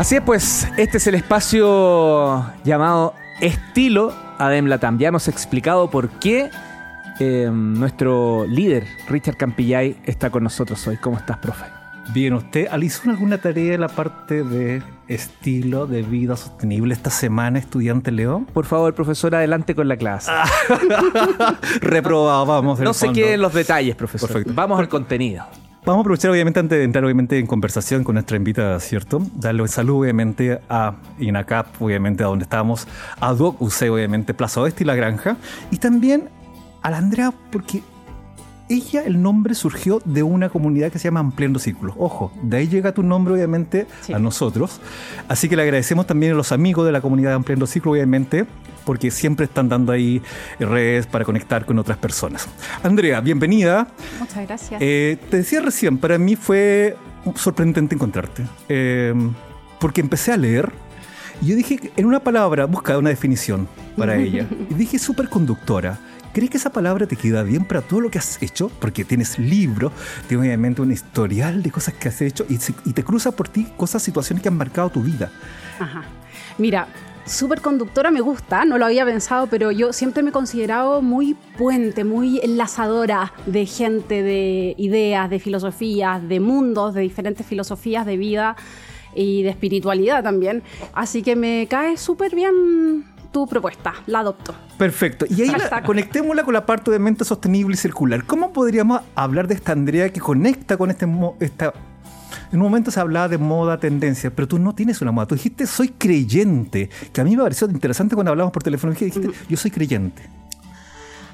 Así es, pues, este es el espacio llamado Estilo Adem Latam. Ya hemos explicado por qué eh, nuestro líder, Richard Campillay, está con nosotros hoy. ¿Cómo estás, profe? Bien, ¿usted hizo alguna tarea en la parte de estilo de vida sostenible esta semana, estudiante León? Por favor, profesor, adelante con la clase. Reprobado, vamos. No se queden los detalles, profesor. Perfecto. Vamos al contenido. Vamos a aprovechar, obviamente, antes de entrar, obviamente, en conversación con nuestra invitada, ¿cierto? Darle un saludo, obviamente, a INACAP, obviamente, a donde estamos, a Doc UC, obviamente, Plaza Oeste y La Granja, y también a la Andrea, porque ella, el nombre surgió de una comunidad que se llama Ampliando Círculos. Ojo, de ahí llega tu nombre, obviamente, a nosotros. Así que le agradecemos también a los amigos de la comunidad de Ampliando Círculos, obviamente, porque siempre están dando ahí redes para conectar con otras personas. Andrea, bienvenida. Muchas gracias. Eh, te decía recién, para mí fue sorprendente encontrarte, eh, porque empecé a leer y yo dije, en una palabra, busca una definición para ella. Y dije superconductora. ¿Crees que esa palabra te queda bien para todo lo que has hecho? Porque tienes libro, tienes obviamente un historial de cosas que has hecho y, y te cruza por ti cosas, situaciones que han marcado tu vida. Ajá. Mira, superconductora me gusta, no lo había pensado, pero yo siempre me he considerado muy puente, muy enlazadora de gente, de ideas, de filosofías, de mundos, de diferentes filosofías de vida y de espiritualidad también. Así que me cae súper bien tu propuesta, la adopto. Perfecto. Y ahí conectémosla con la parte de mente sostenible y circular. ¿Cómo podríamos hablar de esta Andrea que conecta con este esta en un momento se hablaba de moda, tendencia, pero tú no tienes una moda. Tú dijiste, soy creyente, que a mí me pareció interesante cuando hablamos por teléfono. Dijiste, yo soy creyente.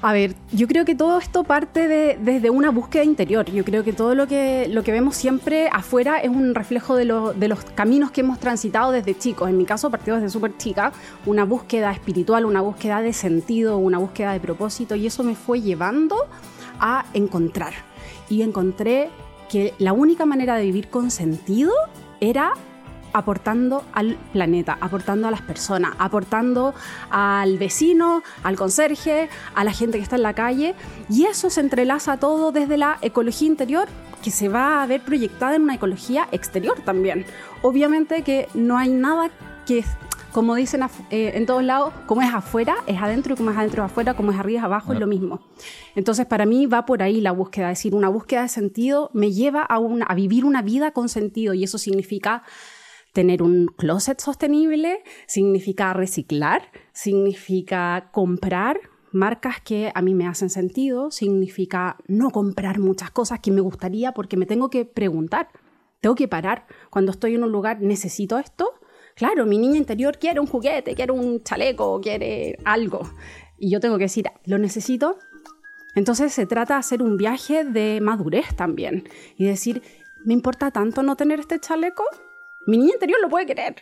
A ver, yo creo que todo esto parte de, desde una búsqueda interior. Yo creo que todo lo que, lo que vemos siempre afuera es un reflejo de, de los caminos que hemos transitado desde chicos. En mi caso, partido desde súper chica, una búsqueda espiritual, una búsqueda de sentido, una búsqueda de propósito, y eso me fue llevando a encontrar. Y encontré que la única manera de vivir con sentido era aportando al planeta, aportando a las personas, aportando al vecino, al conserje, a la gente que está en la calle. Y eso se entrelaza todo desde la ecología interior que se va a ver proyectada en una ecología exterior también. Obviamente que no hay nada que como dicen eh, en todos lados, como es afuera, es adentro, y como es adentro es afuera, como es arriba es abajo, es lo mismo. Entonces, para mí va por ahí la búsqueda, es decir, una búsqueda de sentido me lleva a, a vivir una vida con sentido, y eso significa tener un closet sostenible, significa reciclar, significa comprar marcas que a mí me hacen sentido, significa no comprar muchas cosas que me gustaría porque me tengo que preguntar, tengo que parar cuando estoy en un lugar, ¿necesito esto? Claro, mi niña interior quiere un juguete, quiere un chaleco, quiere algo. Y yo tengo que decir, ¿lo necesito? Entonces se trata de hacer un viaje de madurez también y decir, ¿me importa tanto no tener este chaleco? Mi niña interior lo puede querer,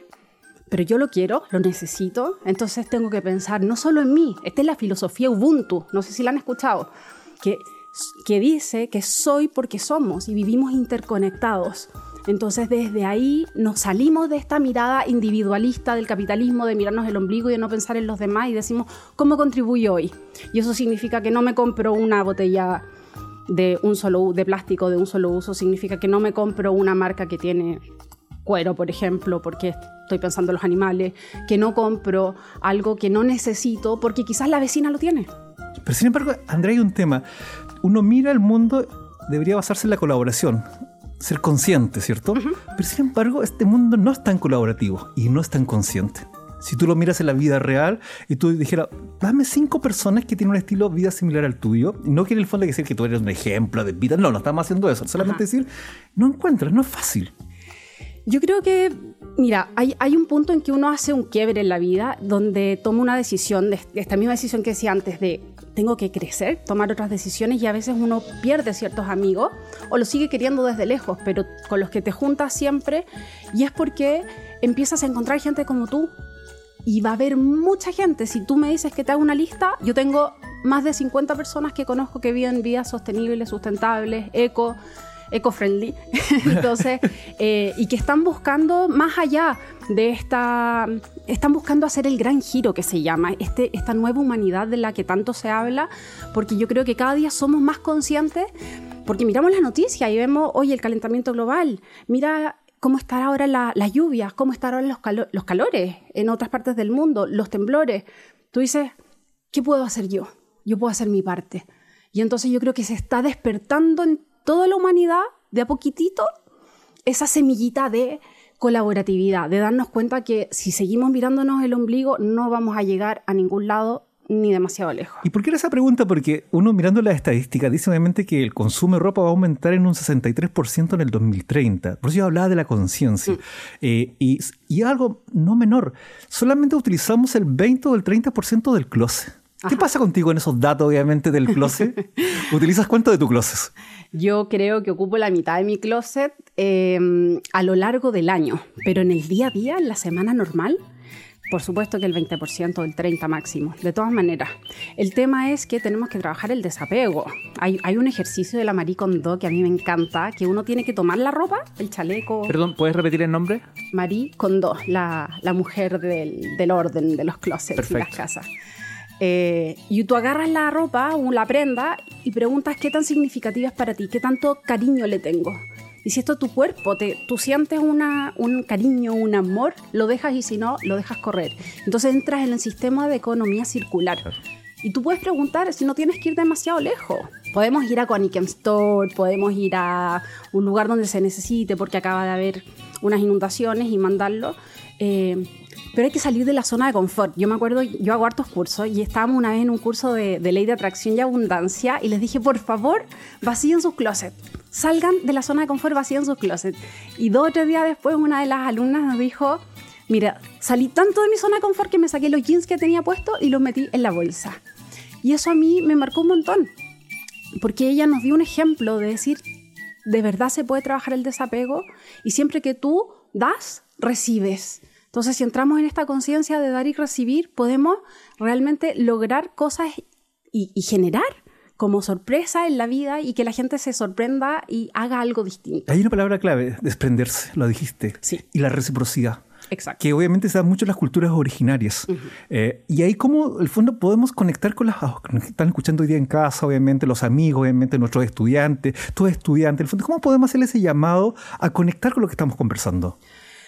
pero yo lo quiero, lo necesito, entonces tengo que pensar no solo en mí, esta es la filosofía Ubuntu, no sé si la han escuchado, que, que dice que soy porque somos y vivimos interconectados. Entonces desde ahí nos salimos de esta mirada individualista del capitalismo, de mirarnos el ombligo y de no pensar en los demás y decimos, ¿cómo contribuyo hoy? Y eso significa que no me compro una botella de un solo de plástico de un solo uso, significa que no me compro una marca que tiene cuero, por ejemplo, porque estoy pensando en los animales, que no compro algo que no necesito porque quizás la vecina lo tiene. Pero sin embargo, Andrea, hay un tema. Uno mira el mundo, debería basarse en la colaboración ser consciente, ¿cierto? Pero sin embargo, este mundo no es tan colaborativo y no es tan consciente. Si tú lo miras en la vida real y tú dijeras, dame cinco personas que tienen un estilo de vida similar al tuyo, no quiere el fondo decir que tú eres un ejemplo de vida, no, no estamos haciendo eso, solamente decir, no encuentras, no es fácil. Yo creo que, mira, hay, hay, un punto en que uno hace un quiebre en la vida donde toma una decisión, de, esta misma decisión que decía antes, de tengo que crecer, tomar otras decisiones y a veces uno pierde ciertos amigos o los sigue queriendo desde lejos, pero con los que te juntas siempre y es porque empiezas a encontrar gente como tú y va a haber mucha gente. Si tú me dices que te hago una lista, yo tengo más de 50 personas que conozco que viven vidas sostenibles, sustentables, eco eco-friendly, entonces, eh, y que están buscando más allá de esta, están buscando hacer el gran giro que se llama, este, esta nueva humanidad de la que tanto se habla, porque yo creo que cada día somos más conscientes, porque miramos la noticia y vemos, oye, el calentamiento global, mira cómo están ahora la- las lluvias, cómo están ahora los, calo- los calores en otras partes del mundo, los temblores. Tú dices, ¿qué puedo hacer yo? Yo puedo hacer mi parte. Y entonces yo creo que se está despertando en toda la humanidad, de a poquitito, esa semillita de colaboratividad, de darnos cuenta que si seguimos mirándonos el ombligo no vamos a llegar a ningún lado ni demasiado lejos. ¿Y por qué era esa pregunta? Porque uno mirando las estadísticas dice obviamente que el consumo de ropa va a aumentar en un 63% en el 2030. Por eso yo hablaba de la conciencia. Eh, y, y algo no menor, solamente utilizamos el 20 o el 30% del closet. ¿Qué pasa contigo en esos datos, obviamente, del closet? ¿Utilizas cuánto de tu closet? Yo creo que ocupo la mitad de mi closet eh, a lo largo del año, pero en el día a día, en la semana normal, por supuesto que el 20% o el 30% máximo. De todas maneras, el tema es que tenemos que trabajar el desapego. Hay, hay un ejercicio de la Marie Kondo que a mí me encanta, que uno tiene que tomar la ropa, el chaleco. Perdón, ¿puedes repetir el nombre? Marie Kondo, la, la mujer del, del orden de los closets y las Perfecto. casas. Eh, y tú agarras la ropa o la prenda y preguntas qué tan significativa es para ti, qué tanto cariño le tengo. Y si esto es tu cuerpo, te, tú sientes una, un cariño, un amor, lo dejas y si no, lo dejas correr. Entonces entras en el sistema de economía circular. Y tú puedes preguntar si no tienes que ir demasiado lejos. Podemos ir a Conikem Store, podemos ir a un lugar donde se necesite porque acaba de haber unas inundaciones y mandarlo. Eh, pero hay que salir de la zona de confort. Yo me acuerdo, yo hago hartos cursos y estábamos una vez en un curso de, ley de atracción y abundancia y les dije, por favor, vacíen sus closets. Salgan de la zona de confort, vacíen sus closets. Y dos o tres días después una de las alumnas nos dijo, mira, salí tanto de mi zona de confort que me saqué los jeans que tenía puesto y los metí en la bolsa. Y eso a mí me marcó un montón, porque ella nos dio un ejemplo de decir, de verdad se puede trabajar el desapego y siempre que tú das, recibes. Entonces, si entramos en esta conciencia de dar y recibir, podemos realmente lograr cosas y, y, generar como sorpresa en la vida y que la gente se sorprenda y haga algo distinto. Hay una palabra clave, desprenderse, lo dijiste. Sí. Y la reciprocidad. Exacto. Que obviamente se da mucho en las culturas originarias. Uh -huh. eh, y ahí como, el fondo, podemos conectar con las que están escuchando hoy día en casa, obviamente, los amigos, obviamente, nuestros estudiantes, todos estudiantes. El fondo, ¿Cómo podemos hacer ese llamado a conectar con lo que estamos conversando?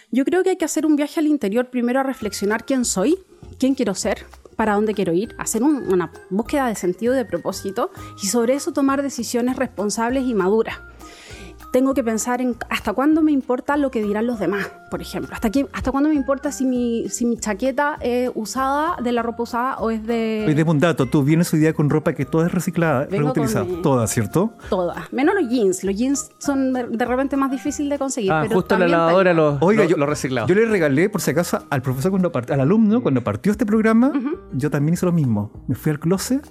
Yo creo que hay que hacer un viaje al interior primero a reflexionar quién soy, quién quiero ser, para dónde quiero ir, hacer un, una búsqueda de sentido de propósito y sobre eso tomar decisiones responsables y maduras. Tengo que pensar en hasta cuándo me importa lo que dirán los demás, por ejemplo. Hasta, qué, hasta cuándo me importa si mi, si mi chaqueta es usada, de la ropa usada o es de... Oye, deme un dato. Tú vienes hoy día con ropa que toda es reciclada, Vengo reutilizada. con mi- Toda, ¿cierto? Todas. Menos los jeans. Los jeans son de de repente más difíciles de conseguir. Ah, pero justo la lavadora los Oiga, lo, yo, lo reciclado. yo le regalé, por si acaso, al profesor, cuando part- al alumno, cuando partió este programa, yo también hice lo mismo. Me fui al closet,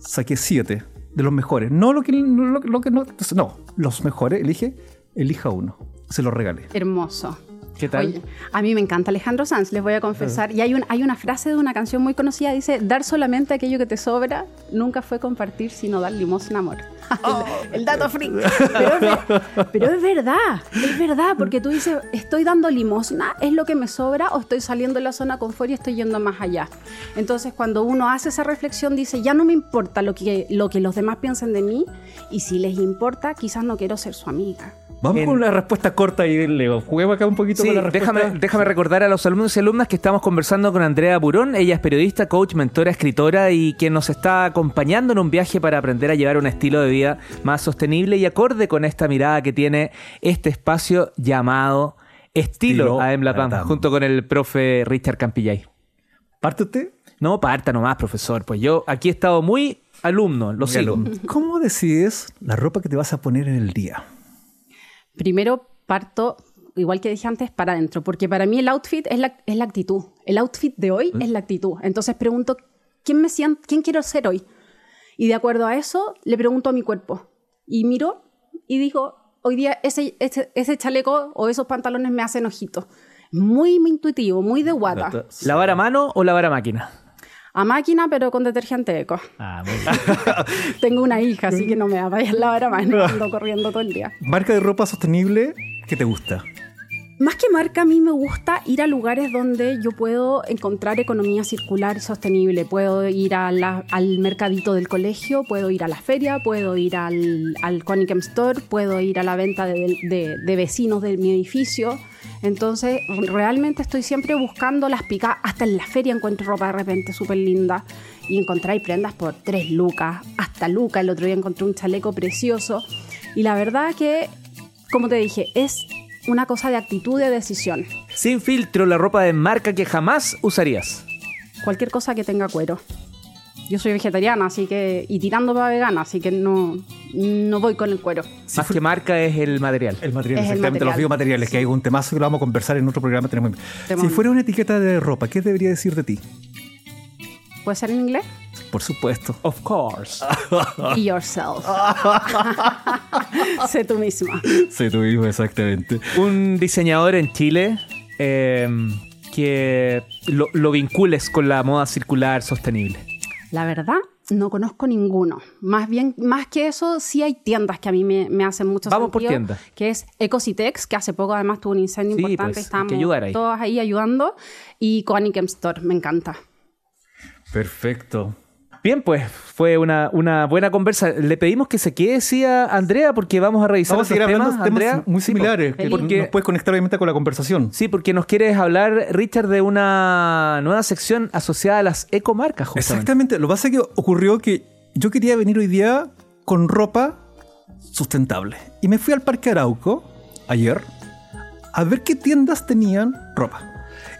saqué siete de los mejores. No lo que no, lo, lo que no, no, los mejores. Elige, elija uno. Se lo regalé. Hermoso. ¿Qué tal? Oye, a mí me encanta Alejandro Sanz, les voy a confesar. Y hay, un, hay una frase de una canción muy conocida, dice, dar solamente aquello que te sobra nunca fue compartir, sino dar limosna amor. el, el dato free. Pero pero es verdad, es verdad, porque tú dices, estoy dando limosna, es lo que me sobra o estoy saliendo de la zona confort y estoy yendo más allá. Entonces, cuando uno hace esa reflexión, dice, ya no me importa lo que, lo que los demás piensen de mí y si les importa, quizás no quiero ser su amiga. Vamos En- con una respuesta corta y Leo. Juguemos acá un poquito Sí, con la respuesta. déjame, déjame recordar a los alumnos y alumnas que estamos conversando con Andrea Burón. Ella es periodista, coach, mentora, escritora y quien nos está acompañando en un viaje para aprender a llevar un estilo de vida más sostenible y acorde con esta mirada que tiene este espacio llamado Estilo, Estilo a Latam, junto con el profe Richard Campillay. ¿Parte usted? No, parta nomás, profesor. Pues yo aquí he estado muy alumno, lo sigo. Dígalo. ¿Cómo decides la ropa que te vas a poner en el día? Primero parto, igual que dije antes, para adentro, porque para mí el outfit es la, es la actitud. El outfit de hoy es la actitud. Entonces pregunto, ¿quién, me siento, ¿quién quiero ser hoy? Y de acuerdo a eso, le pregunto a mi cuerpo. Y miro y digo, hoy día ese, ese, ese chaleco o esos pantalones me hacen ojitos. Muy, muy intuitivo, muy de guata. ¿Lavar a mano o lavar a máquina? A máquina, pero con detergente eco. Ah, muy bien. Tengo una hija, así que no me va a lavar a mano. Ando corriendo todo el día. Marca de ropa sostenible que te gusta. Más que marca, a mí me gusta ir a lugares donde yo puedo encontrar economía circular y sostenible. Puedo ir a la- al mercadito del colegio, puedo ir a la feria, puedo ir al, al Store, puedo ir a la venta de, de- de vecinos de mi edificio. Entonces, realmente estoy siempre buscando las picas. Hasta en la feria encuentro ropa de repente súper linda. Y encontráis prendas por 3 lucas, hasta lucas. El otro día encontré un chaleco precioso. Y la verdad que, como te dije, es una cosa de actitud de decisión. Sin filtro, la ropa de marca que jamás usarías. Cualquier cosa que tenga cuero. Yo soy vegetariana, así que. y tirando para vegana, así que no, no voy con el cuero. Más que marca es el material. El material, Es el exactamente, los material. biomateriales, que hay un temazo que lo vamos a conversar en otro programa. Tenemos... Si fuera una etiqueta de ropa, ¿qué debería decir de ti? ¿Puede ser en inglés? Por supuesto. Of course. Be yourself. sé tú misma. Sí, tú mismo, exactamente. Un diseñador en Chile eh, que lo, lo vincules con la moda circular sostenible. La verdad, no conozco ninguno. Más bien, más que eso, sí hay tiendas que a mí me, me hacen mucho Vamos por sentido, tiendas. Que es Ecositex, que hace poco además tuvo un incendio Sí, importante. pues, estábamos ahí. todos ahí ayudando. Y Konickem Store, me encanta. Perfecto. Bien, pues fue una, una buena conversa. Le pedimos que se quede, sí, a Andrea, porque vamos a revisar Vamos a seguir hablando de temas Andrea. muy Sí, similares, que Feliz. porque nos puedes conectar obviamente con la conversación. Sí, porque nos quieres hablar, Richard, de una nueva sección asociada a las ecomarcas, justamente. Exactamente. Lo que pasa es que ocurrió que yo quería venir hoy día con ropa sustentable. Y me fui al Parque Arauco ayer a ver qué tiendas tenían ropa.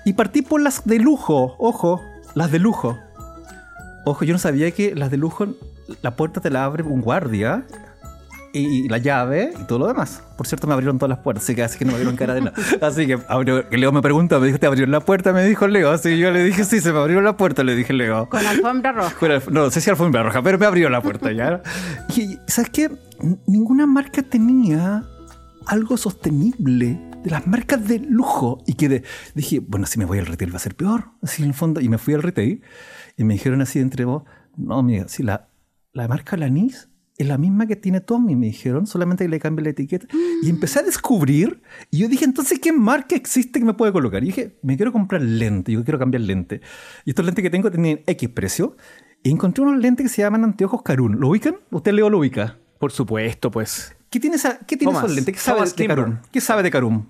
Y partí por las de lujo. Ojo, las de lujo. Ojo, yo no sabía que las de lujo, la puerta te la abre un guardia. Y, y la llave y todo lo demás. Por cierto, me abrieron todas las puertas, así que así que no me vieron cara de nada. Así que abrió- Leo me pregunta, me dijo, ¿te abrieron la puerta? Me dijo Leo. Así que yo le dije, sí, se me abrió la puerta, le dije Leo. Con alfombra roja. Con alf- no, no sé si alfombra roja, pero me abrió la puerta ya. Y, ¿sabes qué? Ninguna marca tenía algo sostenible de las marcas de lujo. Y que de- dije, bueno, si me voy al retail va a ser peor. Así en el fondo. Y me fui al retail y me dijeron así entre vos, no, mira, si la, la marca Lanis es la misma que tiene Tommy, me dijeron, solamente que le cambie la etiqueta. Y empecé a descubrir, y yo dije, entonces, ¿qué marca existe que me puede colocar? Y dije, me quiero comprar lente, yo quiero cambiar lente. Y estos lentes que tengo tienen X precio. Y encontré unos lentes que se llaman anteojos Carun. ¿Lo ubican? ¿Usted Leo lo ubica? Por supuesto, pues. ¿Qué tiene, esa, qué tiene Thomas, esos lentes? ¿Qué sabe Thomas de. Carun? ¿Qué sabe de Carun?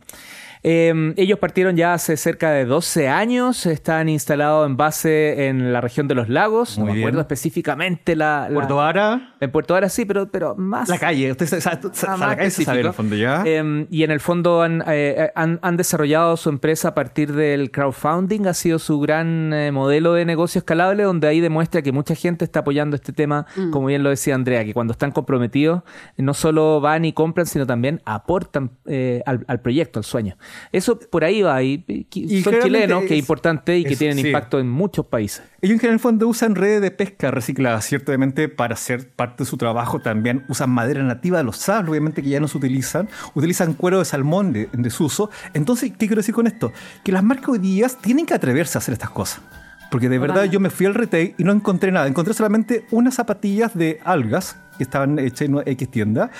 Eh, ellos partieron ya hace cerca de 12 años, están instalados en base en la región de los lagos, Muy no me bien. acuerdo específicamente la... la- Puerto Vara, En Puerto Vara sí, pero, pero más... la calle. Usted sabe, sabe- sabe- Ah, más la calle se sabe en el específico. fondo ya. Eh, y en el fondo han, eh, han, han desarrollado su empresa a partir del crowdfunding, ha sido su gran eh, modelo de negocio escalable, donde ahí demuestra que mucha gente está apoyando este tema, como bien lo decía Andrea, que cuando están comprometidos no solo van y compran, sino también aportan eh, al, al proyecto, al sueño. Eso por ahí va, y, son chilenos, que es importante y que tienen sí. impacto en muchos países. Ellos en el fondo usan redes de pesca recicladas, ciertamente para hacer parte de su trabajo también usan madera nativa de los sables, obviamente que ya no se utilizan, utilizan cuero de salmón de, en desuso. Entonces, ¿qué quiero decir con esto? Que las marcas hoy día tienen que atreverse a hacer estas cosas. Porque de verdad yo me fui al retail y no encontré nada. Encontré solamente unas zapatillas de algas que estaban hechas en una X tienda,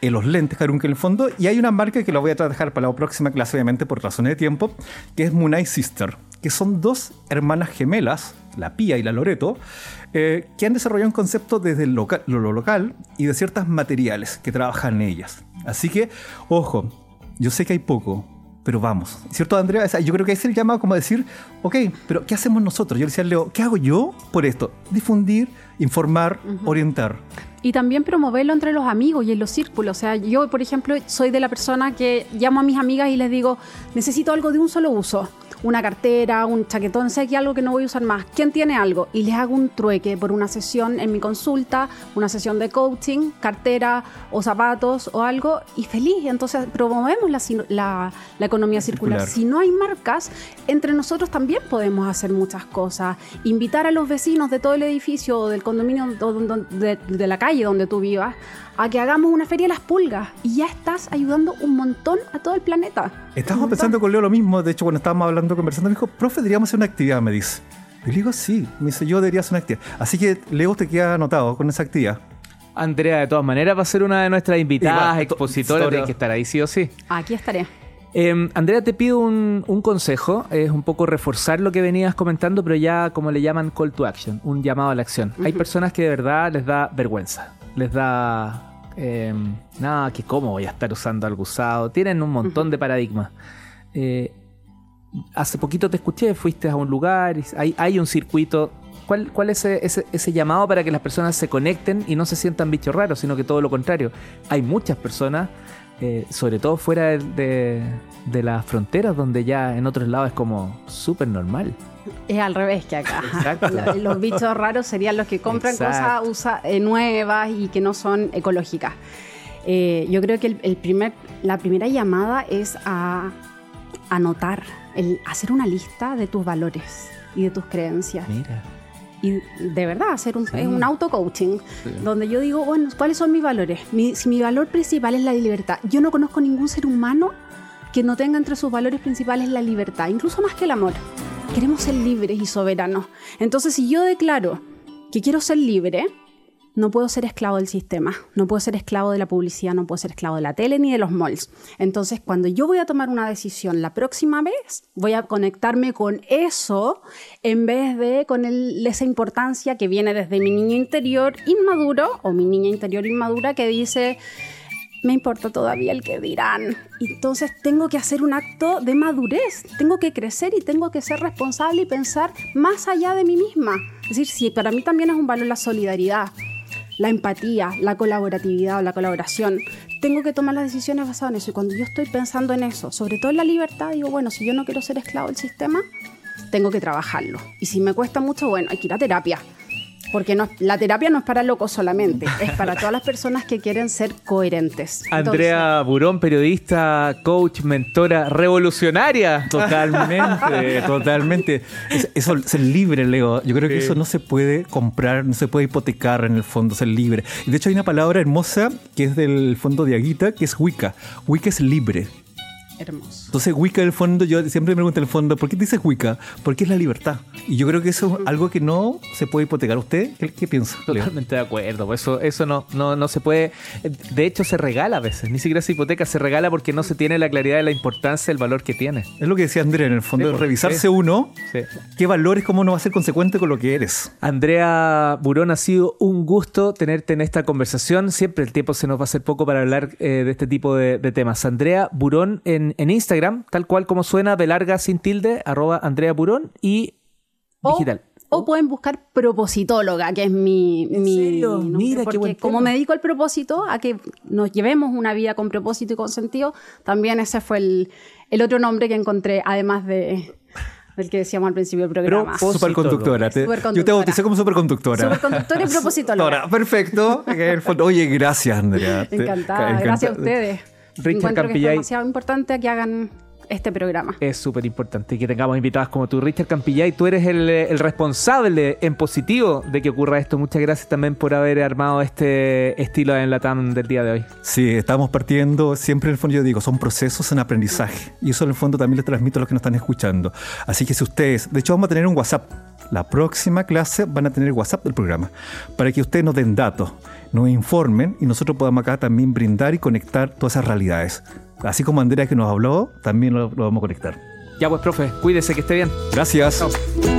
eh, los lentes Karun que en el fondo, y hay una marca que la voy a dejar para la próxima clase, obviamente por razones de tiempo, que es Munay Sister, que son dos hermanas gemelas, la Pía y la Loreto, eh, que han desarrollado un concepto desde lo, lo local y de ciertos materiales que trabajan en ellas. Así que, ojo, yo sé que hay poco, pero vamos. ¿Cierto, Andrea? Yo creo que es el llamado como decir, ok, pero ¿qué hacemos nosotros? Yo le decía Leo, ¿qué hago yo por esto? Difundir, informar, orientar. Y también promoverlo entre los amigos y en los círculos. O sea, yo, por ejemplo, soy de la persona que llamo a mis amigas y les digo, necesito algo de un solo uso. Una cartera, un chaquetón, sé que algo que no voy a usar más. ¿Quién tiene algo? Y les hago un trueque por una sesión en mi consulta, una sesión de coaching, cartera o zapatos o algo, y feliz. Entonces promovemos la, sino- la- la economía circular. Circular. Si no hay marcas, entre nosotros también podemos hacer muchas cosas. Invitar a los vecinos de todo el edificio o del condominio de, de la calle donde tú vivas a que hagamos una feria de las pulgas y ya estás ayudando un montón a todo el planeta. Estamos Un pensando con Leo lo mismo. De hecho, cuando estábamos hablando, conversando, me dijo, profe, deberíamos hacer una actividad, me dice. Y le digo, sí. Me dice, yo debería hacer una actividad. Así que, Leo, te queda anotado con esa actividad. Andrea, de todas maneras, va a ser una de nuestras invitadas, to- expositoras, tiene que estar ahí sí o sí. Aquí estaré. Eh, Andrea, te pido un, un consejo, es un poco reforzar lo que venías comentando, pero ya como le llaman call to action, un llamado a la acción. Hay personas que de verdad les da vergüenza, les da... Eh, nada, que cómo voy a estar usando algo usado. Tienen un montón de paradigmas. Eh, hace poquito te escuché, fuiste a un lugar, hay, hay un circuito. ¿Cuál, cuál es ese, ese- ese llamado para que las personas se conecten y no se sientan bichos raros, sino que todo lo contrario? Hay muchas personas, eh, sobre todo fuera de, de- de las fronteras, donde ya en otros lados es como súper normal. Es al revés que acá. Exacto. La- Los bichos raros serían los que compran Exacto. cosas usa- eh, nuevas y que no son ecológicas. Eh, yo creo que el, el primer, la primera llamada es a anotar, el hacer una lista de tus valores y de tus creencias. Mira. Y de verdad, hacer un, Sí. es un auto-coaching, donde yo digo, bueno, ¿cuáles son mis valores? Mi- si mi valor principal es la libertad, yo no conozco ningún ser humano que no tenga entre sus valores principales la libertad, incluso más que el amor. Queremos ser libres y soberanos. Entonces, si yo declaro que quiero ser libre, no puedo ser esclavo del sistema, no puedo ser esclavo de la publicidad, no puedo ser esclavo de la tele ni de los malls. Entonces, cuando yo voy a tomar una decisión la próxima vez, voy a conectarme con eso en vez de con esa importancia que viene desde mi niño interior inmaduro o mi niña interior inmadura que dice, me importa todavía el que dirán. Entonces tengo que hacer un acto de madurez, tengo que crecer y tengo que ser responsable y pensar más allá de mí misma. Es decir, si para mí también es un valor la solidaridad, la empatía, la colaboratividad o la colaboración, tengo que tomar las decisiones basadas en eso. Y cuando yo estoy pensando en eso, sobre todo en la libertad, digo, bueno, si yo no quiero ser esclavo del sistema, tengo que trabajarlo. Y si me cuesta mucho, bueno, hay que ir a terapia. Porque no, la terapia no es para locos solamente, es para todas las personas que quieren ser coherentes. Andrea Burón, periodista, coach, mentora, revolucionaria. Totalmente, totalmente. Es- Eso, ser libre, Leo. Yo creo que eso no se puede comprar, no se puede hipotecar en el fondo, ser libre. Y de hecho hay una palabra hermosa que es del fondo de Aguita, que es Wicca. Wicca es libre. Hermoso. Entonces, Wicca, en el fondo, yo siempre me pregunto en el fondo, ¿por qué dices Wicca? Porque es la libertad. Y yo creo que eso es algo que no se puede hipotecar. ¿Usted qué, qué piensa? Totalmente de acuerdo. pues Eso, eso no, no, no se puede. De hecho, se regala a veces. Ni siquiera se hipoteca, se regala porque no se tiene la claridad de la importancia del valor que tiene. Es lo que decía Andrea, en el fondo, Sí, es pues, revisarse sí. uno, Sí. qué valores, cómo uno va a ser consecuente con lo que eres. Andrea Burón, ha sido un gusto tenerte en esta conversación. Siempre el tiempo se nos va a hacer poco para hablar eh, de este tipo de, de temas. Andrea Burón en, en Instagram, tal cual como suena, de larga sin tilde, arroba Andrea Burón y O, digital. o pueden buscar propositóloga, que es mi, mi serio? nombre, Mira, qué porque buen como me dedico al propósito, a que nos llevemos una vida con propósito y con sentido, también ese fue el, el otro nombre que encontré, además de, del que decíamos al principio del programa. Superconductora. Te- Yo te bauticé como superconductora. Superconductora y propositóloga. Perfecto. Oye, gracias, Andrea. Encantada, encanta- gracias a ustedes. Richard Encuentro que es Campillay. demasiado importante que hagan este programa. Es súper importante que tengamos invitadas como tú, Richard Campillay. Tú eres el, el responsable en positivo de que ocurra esto. Muchas gracias también por haber armado este estilo en la TAM del día de hoy. Sí, estamos partiendo, siempre en el fondo yo digo, son procesos en aprendizaje. Y eso en el fondo también les transmito a los que nos están escuchando. Así que si ustedes, de hecho vamos a tener un WhatsApp. La próxima clase van a tener WhatsApp del programa para que ustedes nos den datos, nos informen y nosotros podamos acá también brindar y conectar todas esas realidades. Así como Andrea que nos habló, también lo, lo vamos a conectar. Ya pues, profe, cuídese que esté bien. Gracias. Chao.